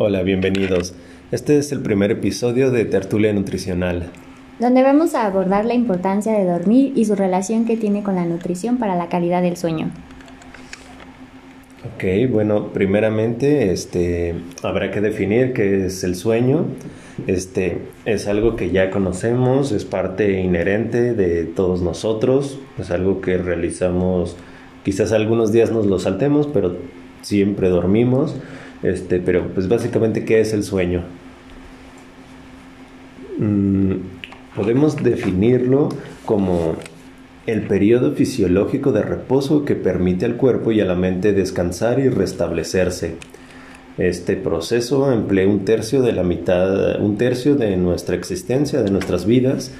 Hola, bienvenidos. Este es el primer episodio de Tertulia Nutricional. Donde vamos a abordar la importancia de dormir y su relación que tiene con la nutrición para la calidad del sueño. Ok, bueno, primeramente este, habrá que definir qué es el sueño. Este es algo que ya conocemos, es parte inherente de todos nosotros, es algo que realizamos, quizás algunos días nos lo saltemos, pero siempre dormimos. Este, pero pues básicamente, ¿qué es el sueño? Mm, podemos definirlo como el periodo fisiológico de reposo que permite al cuerpo y a la mente descansar y restablecerse. Este proceso emplea un tercio de la mitad, un tercio de nuestra existencia, de nuestras vidas.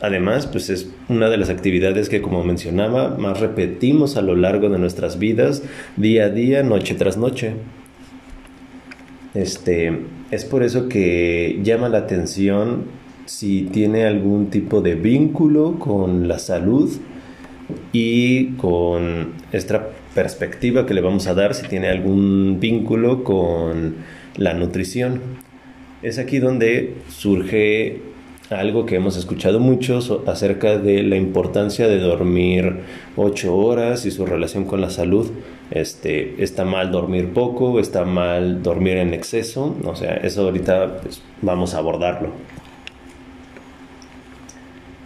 Además, pues es una de las actividades que, como mencionaba, más repetimos a lo largo de nuestras vidas, día a día, noche tras noche. Este, es por eso que llama la atención si tiene algún tipo de vínculo con la salud y con esta perspectiva que le vamos a dar, si tiene algún vínculo con la nutrición. Es aquí donde surge algo que hemos escuchado muchos acerca de la importancia de dormir ocho horas y su relación con la salud. Este, está mal dormir poco, está mal dormir en exceso, o sea, eso ahorita pues, vamos a abordarlo.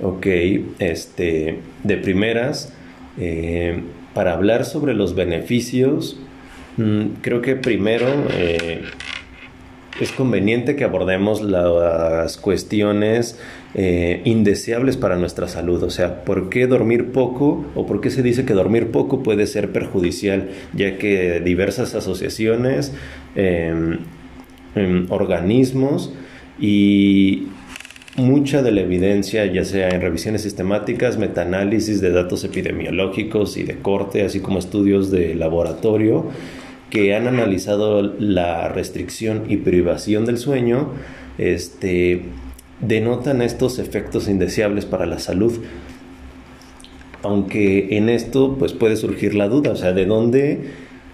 Ok, este, de primeras, eh, para hablar sobre los beneficios, mm, creo que primero eh, es conveniente que abordemos las cuestiones eh, indeseables para nuestra salud. O sea, ¿por qué dormir poco o por qué se dice que dormir poco puede ser perjudicial? Ya que diversas asociaciones, em, em, organismos y mucha de la evidencia, ya sea en revisiones sistemáticas, metaanálisis de datos epidemiológicos y de corte, así como estudios de laboratorio, que han analizado la restricción y privación del sueño, este, denotan estos efectos indeseables para la salud. Aunque en esto pues puede surgir la duda, o sea, de dónde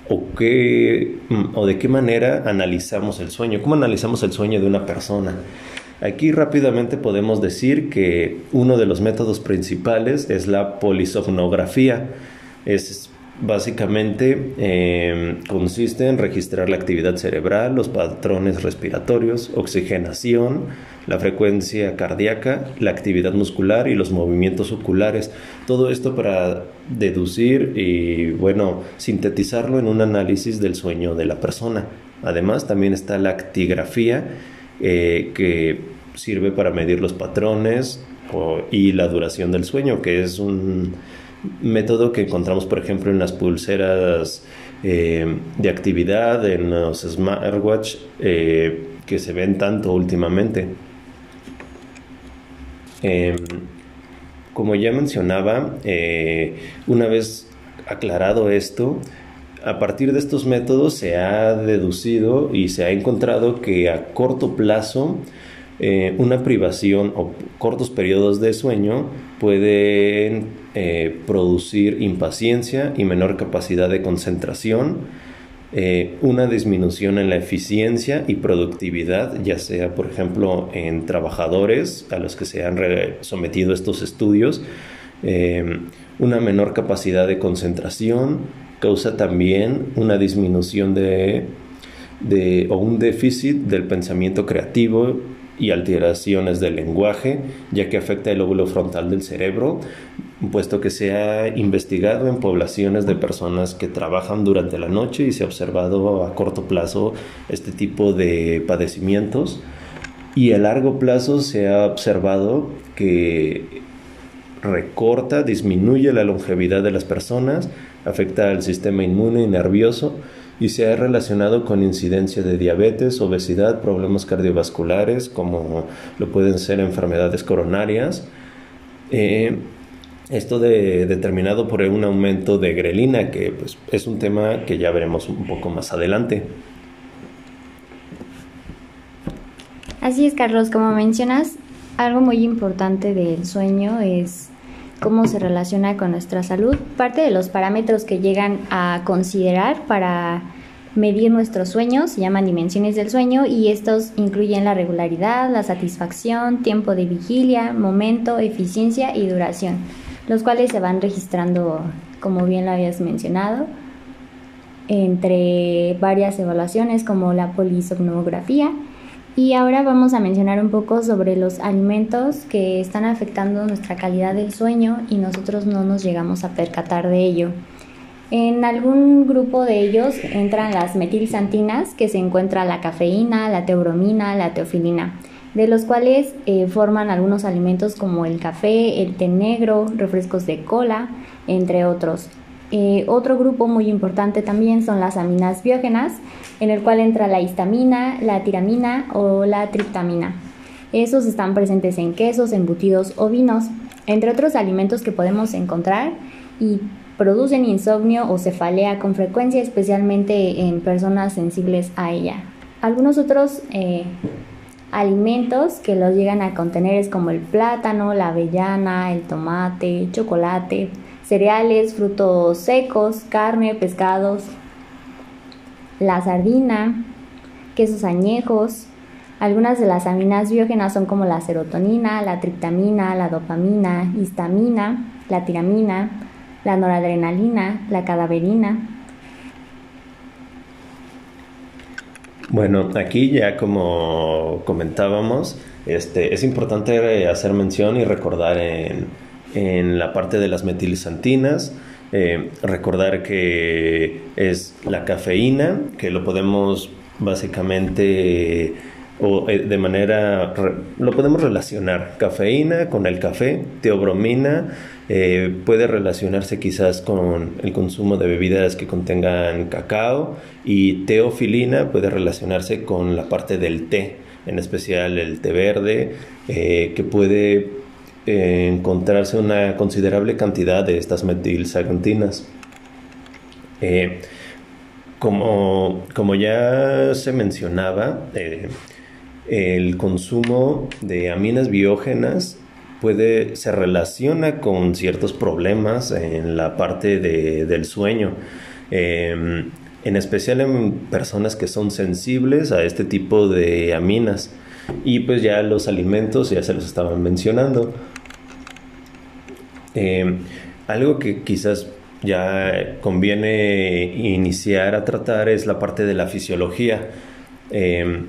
o qué o de qué manera analizamos el sueño, cómo analizamos el sueño de una persona. Aquí rápidamente podemos decir que uno de los métodos principales es la polisomnografía. Es básicamente eh, consiste en registrar la actividad cerebral, los patrones respiratorios, oxigenación, la frecuencia cardíaca, la actividad muscular y los movimientos oculares. Todo esto para deducir y, bueno, sintetizarlo en un análisis del sueño de la persona. Además, también está la actigrafía, eh, que sirve para medir los patrones y la duración del sueño, que es un método que encontramos, por ejemplo, en las pulseras eh, de actividad, en los smartwatch eh, que se ven tanto últimamente. Em, como ya mencionaba, una vez aclarado esto, a partir de estos métodos se ha deducido y se ha encontrado que a corto plazo eh, una privación o cortos periodos de sueño pueden eh, producir impaciencia y menor capacidad de concentración, eh, una disminución en la eficiencia y productividad, ya sea por ejemplo en trabajadores a los que se han sometido estos estudios, una menor capacidad de concentración, causa también una disminución de, o un déficit del pensamiento creativo y alteraciones del lenguaje, ya que afecta el lóbulo frontal del cerebro, puesto que se ha investigado en poblaciones de personas que trabajan durante la noche y se ha observado a corto plazo este tipo de padecimientos. Y a largo plazo se ha observado que recorta, disminuye la longevidad de las personas, afecta al sistema inmune y nervioso y se ha relacionado con incidencia de diabetes, obesidad, problemas cardiovasculares como lo pueden ser enfermedades coronarias. Eh, esto de, determinado por un aumento de grelina, que pues, es un tema que ya veremos un poco más adelante. Así es, Carlos, como mencionas, algo muy importante del sueño es cómo se relaciona con nuestra salud. Parte de los parámetros que llegan a considerar para medir nuestros sueños, se llaman dimensiones del sueño y estos incluyen la regularidad, la satisfacción, tiempo de vigilia, momento, eficiencia y duración, los cuales se van registrando, como bien lo habías mencionado, entre varias evaluaciones como la polisomnografía. Y ahora vamos a mencionar un poco sobre los alimentos que están afectando nuestra calidad del sueño y nosotros no nos llegamos a percatar de ello. En algún grupo de ellos entran las metilsantinas, que se encuentra la cafeína, la teobromina, la teofilina, de los cuales eh, forman algunos alimentos como el café, el té negro, refrescos de cola, entre otros. Eh, otro grupo muy importante también son las aminas biógenas, en el cual entra la histamina, la tiramina o la triptamina. Esos están presentes en quesos, embutidos o vinos, entre otros alimentos que podemos encontrar y producen insomnio o cefalea con frecuencia, especialmente en personas sensibles a ella. Algunos otros eh, alimentos que los llegan a contener es como el plátano, la avellana, el tomate, chocolate, cereales, frutos secos, carne, pescados, la sardina, quesos añejos. Algunas de las aminas biógenas son como la serotonina, la triptamina, la dopamina, histamina, la tiramina, la noradrenalina, la cadaverina. Bueno, aquí ya como comentábamos, este, es importante hacer mención y recordar en, en la parte de las metilsantinas. Eh, recordar que es la cafeína, que lo podemos básicamente o eh, de manera lo podemos relacionar cafeína con el café, teobromina eh, puede relacionarse quizás con el consumo de bebidas que contengan cacao y teofilina puede relacionarse con la parte del té, en especial el té verde, que puede encontrarse una considerable cantidad de estas metilsagantinas. Eh, como, como, ya se mencionaba, eh, el consumo de aminas biógenas puede, se relaciona con ciertos problemas en la parte del sueño. Eh, en especial en personas que son sensibles a este tipo de aminas. Y pues ya los alimentos ya se los estaban mencionando. Eh, algo que quizás ya conviene iniciar a tratar es la parte de la fisiología. Eh,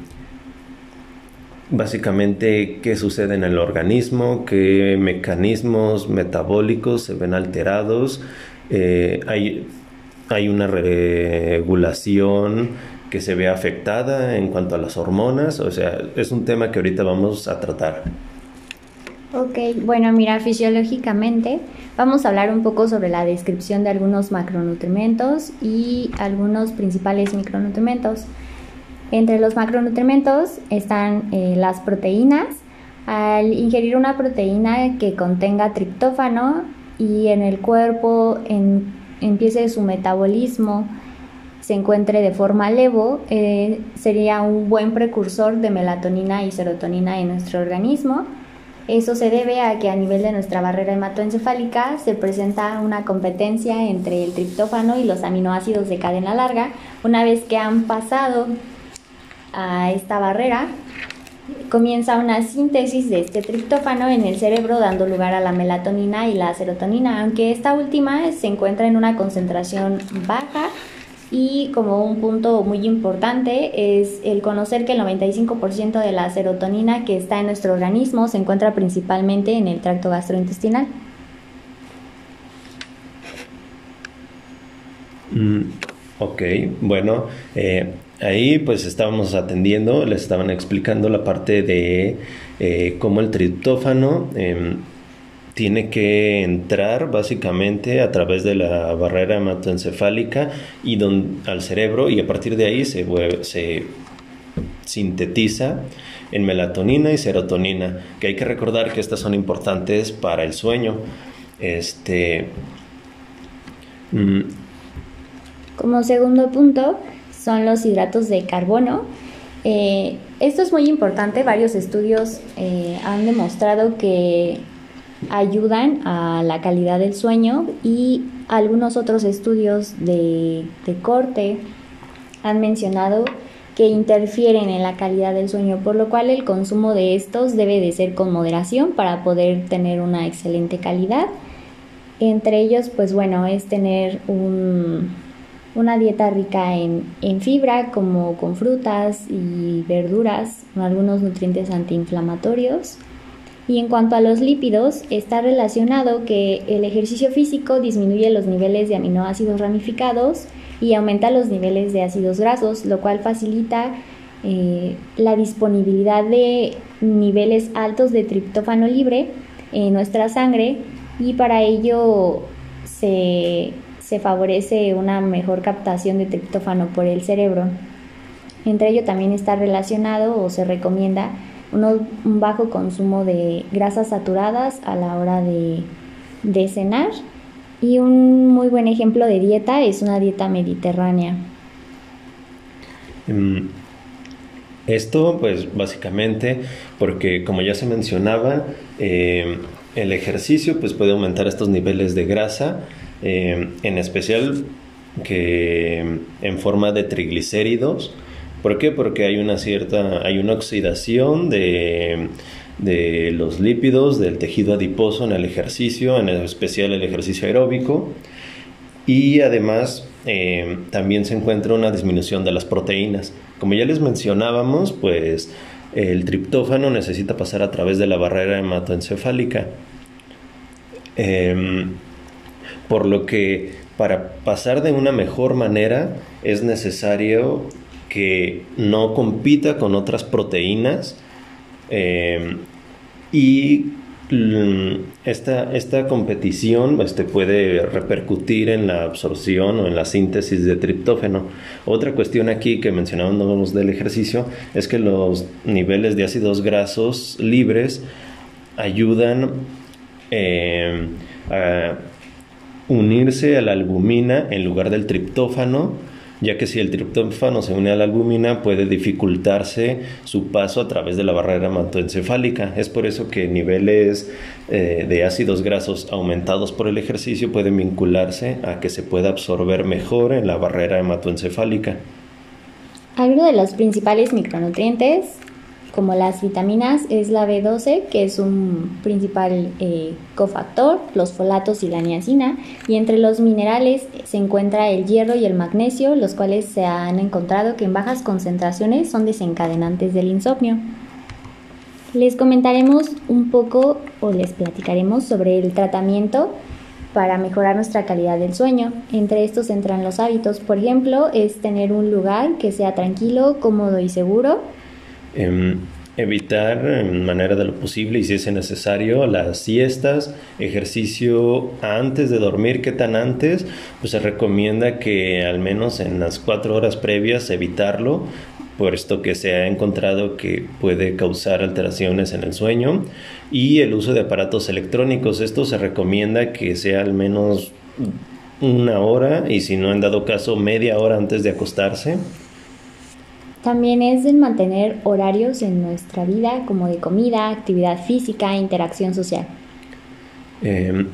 básicamente, qué sucede en el organismo, qué mecanismos metabólicos se ven alterados. Eh, hay, hay una regulación que se ve afectada en cuanto a las hormonas. O sea, es un tema que ahorita vamos a tratar. Ok, bueno, mira, fisiológicamente vamos a hablar un poco sobre la descripción de algunos macronutrientes y algunos principales micronutrientes. Entre los macronutrientes están eh, las proteínas. Al ingerir una proteína que contenga triptófano y en el cuerpo empiece su metabolismo, se encuentre de forma levo, eh, sería un buen precursor de melatonina y serotonina en nuestro organismo eso se debe a que a nivel de nuestra barrera hematoencefálica se presenta una competencia entre el triptófano y los aminoácidos de cadena larga. Una vez que han pasado a esta barrera, comienza una síntesis de este triptófano en el cerebro dando lugar a la melatonina y la serotonina, aunque esta última se encuentra en una concentración baja y como un punto muy importante es el conocer que el 95% de la serotonina que está en nuestro organismo se encuentra principalmente en el tracto gastrointestinal. Mm, ok, bueno, eh, ahí pues estábamos atendiendo, les estaban explicando la parte de eh, cómo el triptófano em, tiene que entrar básicamente a través de la barrera hematoencefálica y al cerebro y a partir de ahí se, sintetiza en melatonina y serotonina, que hay que recordar que estas son importantes para el sueño. Este, mm, Como segundo punto son los hidratos de carbono. Eh, esto es muy importante, varios estudios eh, han demostrado que ayudan a la calidad del sueño y algunos otros estudios de, corte han mencionado que interfieren en la calidad del sueño, por lo cual el consumo de estos debe de ser con moderación para poder tener una excelente calidad. Entre ellos, pues bueno, es tener una dieta rica en, en, fibra, como con frutas y verduras, algunos nutrientes antiinflamatorios. Y en cuanto a los lípidos, está relacionado que el ejercicio físico disminuye los niveles de aminoácidos ramificados y aumenta los niveles de ácidos grasos, lo cual facilita eh, la disponibilidad de niveles altos de triptófano libre en nuestra sangre y para ello se, se favorece una mejor captación de triptófano por el cerebro. Entre ello también está relacionado o se recomienda un bajo consumo de grasas saturadas a la hora de, de cenar y un muy buen ejemplo de dieta es una dieta mediterránea. Mm, esto, pues básicamente, porque como ya se mencionaba, eh, el ejercicio pues, puede aumentar estos niveles de grasa, eh, en especial que en forma de triglicéridos. ¿Por qué? Porque hay una cierta, hay una oxidación de de los lípidos, del tejido adiposo en el ejercicio, en especial el ejercicio aeróbico. Y además eh, también se encuentra una disminución de las proteínas. Como ya les mencionábamos, pues el triptófano necesita pasar a través de la barrera hematoencefálica. Em, por lo que para pasar de una mejor manera es necesario que no compita con otras proteínas eh, y mm, esta, esta competición este, puede repercutir en la absorción o en la síntesis de triptófano. Otra cuestión aquí que mencionábamos del ejercicio es que los niveles de ácidos grasos libres ayudan eh, a unirse a la albumina en lugar del triptófano ya que si el triptófano se une a la albumina puede dificultarse su paso a través de la barrera hematoencefálica. Es por eso que niveles eh, de ácidos grasos aumentados por el ejercicio pueden vincularse a que se pueda absorber mejor en la barrera hematoencefálica. Algo de los principales micronutrientes como las vitaminas es la B12, que es un principal eh, cofactor, los folatos y la niacina, y entre los minerales se encuentra el hierro y el magnesio, los cuales se han encontrado que en bajas concentraciones son desencadenantes del insomnio. Les comentaremos un poco o les platicaremos sobre el tratamiento para mejorar nuestra calidad del sueño. Entre estos entran los hábitos, por ejemplo, es tener un lugar que sea tranquilo, cómodo y seguro, Em, evitar en manera de lo posible y si es necesario las siestas, ejercicio antes de dormir, ¿qué tan antes? Pues se recomienda que al menos en las cuatro horas previas evitarlo, puesto que se ha encontrado que puede causar alteraciones en el sueño y el uso de aparatos electrónicos, esto se recomienda que sea al menos una hora y si no han dado caso media hora antes de acostarse también es de mantener horarios en nuestra vida, como de comida, actividad física, interacción social. Em,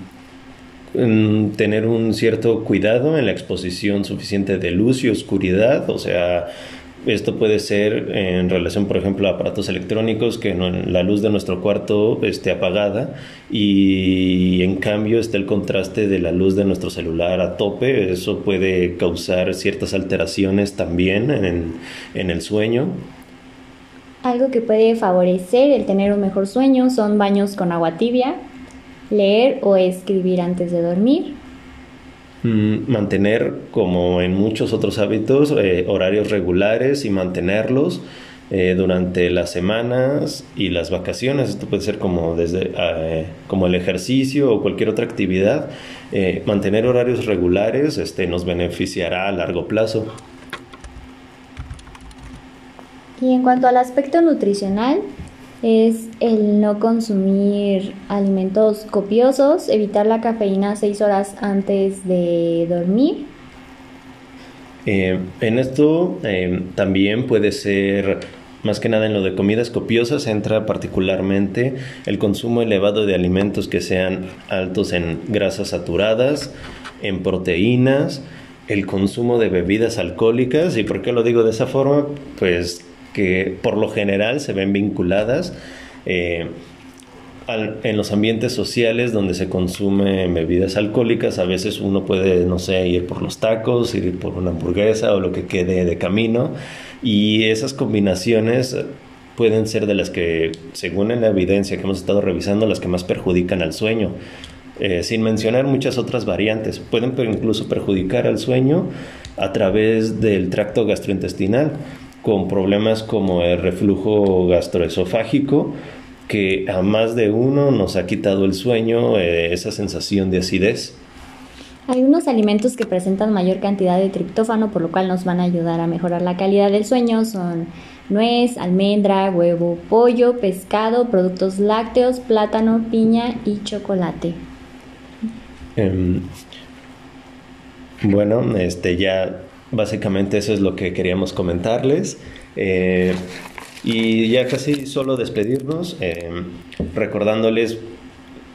tener un cierto cuidado en la exposición suficiente de luz y oscuridad, o sea, esto puede ser en relación, por ejemplo, a aparatos electrónicos que la luz de nuestro cuarto esté apagada y en cambio está el contraste de la luz de nuestro celular a tope. Eso puede causar ciertas alteraciones también en, en el sueño. Algo que puede favorecer el tener un mejor sueño son baños con agua tibia, leer o escribir antes de dormir, mantener, como en muchos otros hábitos, eh, horarios regulares y mantenerlos eh, durante las semanas y las vacaciones. Esto puede ser como, desde, eh, como el ejercicio o cualquier otra actividad. mantener horarios regulares este, nos beneficiará a largo plazo. Y en cuanto al aspecto nutricional, es el no consumir alimentos copiosos, evitar la cafeína seis horas antes de dormir. Eh, en esto eh, también puede ser, más que nada en lo de comidas copiosas, entra particularmente el consumo elevado de alimentos que sean altos en grasas saturadas, en proteínas, el consumo de bebidas alcohólicas. ¿Y por qué lo digo de esa forma? Pues que por lo general se ven vinculadas eh, en los ambientes sociales donde se consumen bebidas alcohólicas. A veces uno puede, no sé, ir por los tacos, ir por una hamburguesa o lo que quede de camino. Y esas combinaciones pueden ser de las que, según en la evidencia que hemos estado revisando, las que más perjudican al sueño. Eh, sin mencionar muchas otras variantes. Pueden incluso perjudicar al sueño a través del tracto gastrointestinal, con problemas como el reflujo gastroesofágico, que a más de uno nos ha quitado el sueño, eh, esa sensación de acidez. Hay unos alimentos que presentan mayor cantidad de triptófano, por lo cual nos van a ayudar a mejorar la calidad del sueño. Son nuez, almendra, huevo, pollo, pescado, productos lácteos, plátano, piña y chocolate. Em, bueno, este ya básicamente eso es lo que queríamos comentarles. Eh, y ya casi solo despedirnos, em, recordándoles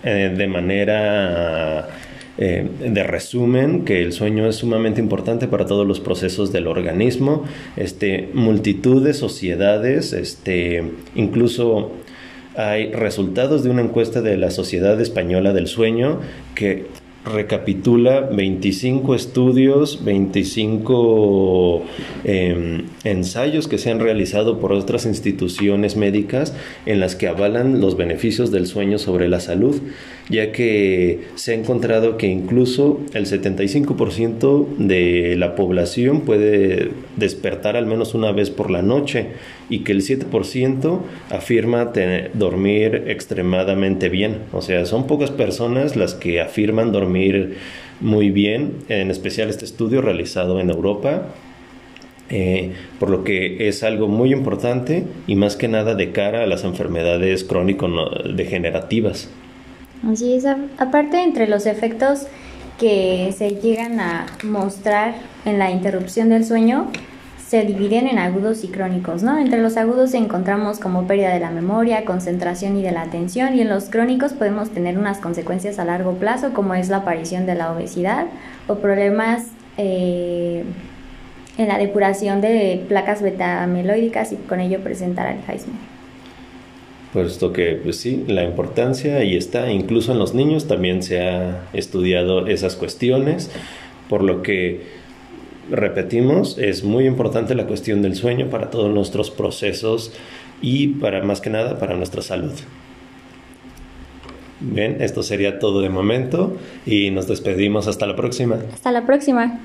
eh, de manera eh, de resumen que el sueño es sumamente importante para todos los procesos del organismo. Este, multitud de sociedades, este, incluso hay resultados de una encuesta de la Sociedad Española del Sueño que recapitula 25 estudios, 25 em, ensayos que se han realizado por otras instituciones médicas en las que avalan los beneficios del sueño sobre la salud, ya que se ha encontrado que incluso el 75% de la población puede despertar al menos una vez por la noche y que el 7% afirma dormir extremadamente bien. O sea, son pocas personas las que afirman dormir muy bien, en especial este estudio realizado en Europa. Eh, por lo que es algo muy importante y más que nada de cara a las enfermedades crónico-degenerativas. Así es, aparte entre los efectos que se llegan a mostrar en la interrupción del sueño, se dividen en agudos y crónicos, ¿no? Entre los agudos encontramos como pérdida de la memoria, concentración y de la atención, y en los crónicos podemos tener unas consecuencias a largo plazo, como es la aparición de la obesidad o problemas eh, en la depuración de placas beta-amiloídicas y con ello presentar Alzheimer. Puesto que, pues sí, la importancia ahí está, incluso en los niños también se ha estudiado esas cuestiones, por lo que repetimos, es muy importante la cuestión del sueño para todos nuestros procesos y para más que nada para nuestra salud. Bien, esto sería todo de momento y nos despedimos hasta la próxima. Hasta la próxima.